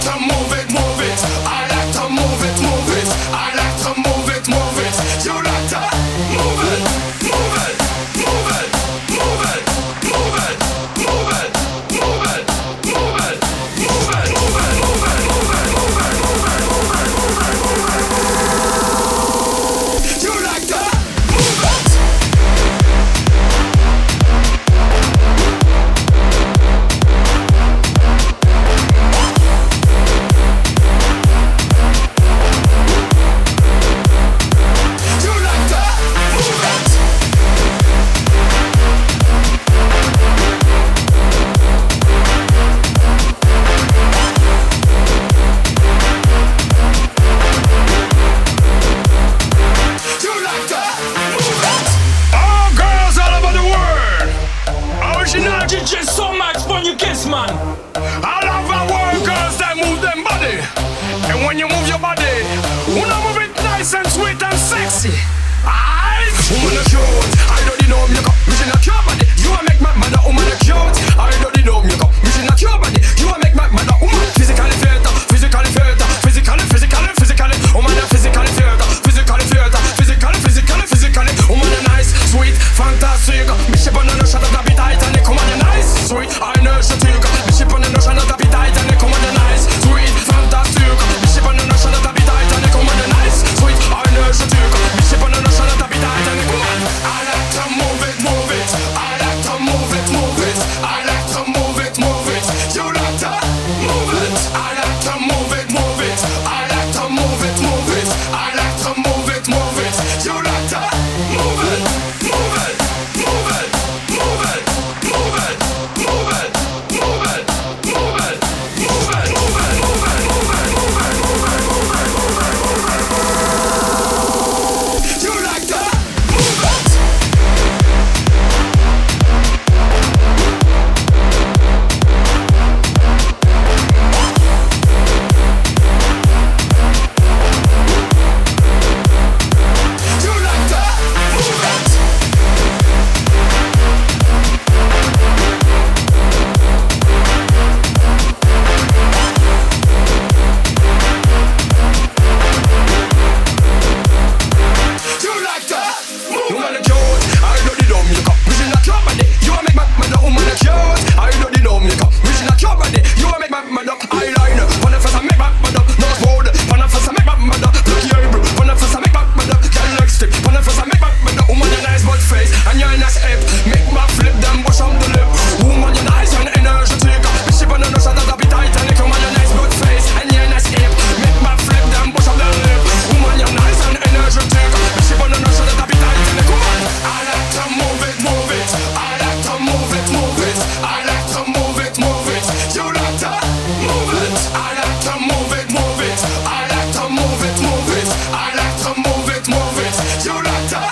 to move. Wanna move it nice and sweet and sexy. Ah, You like to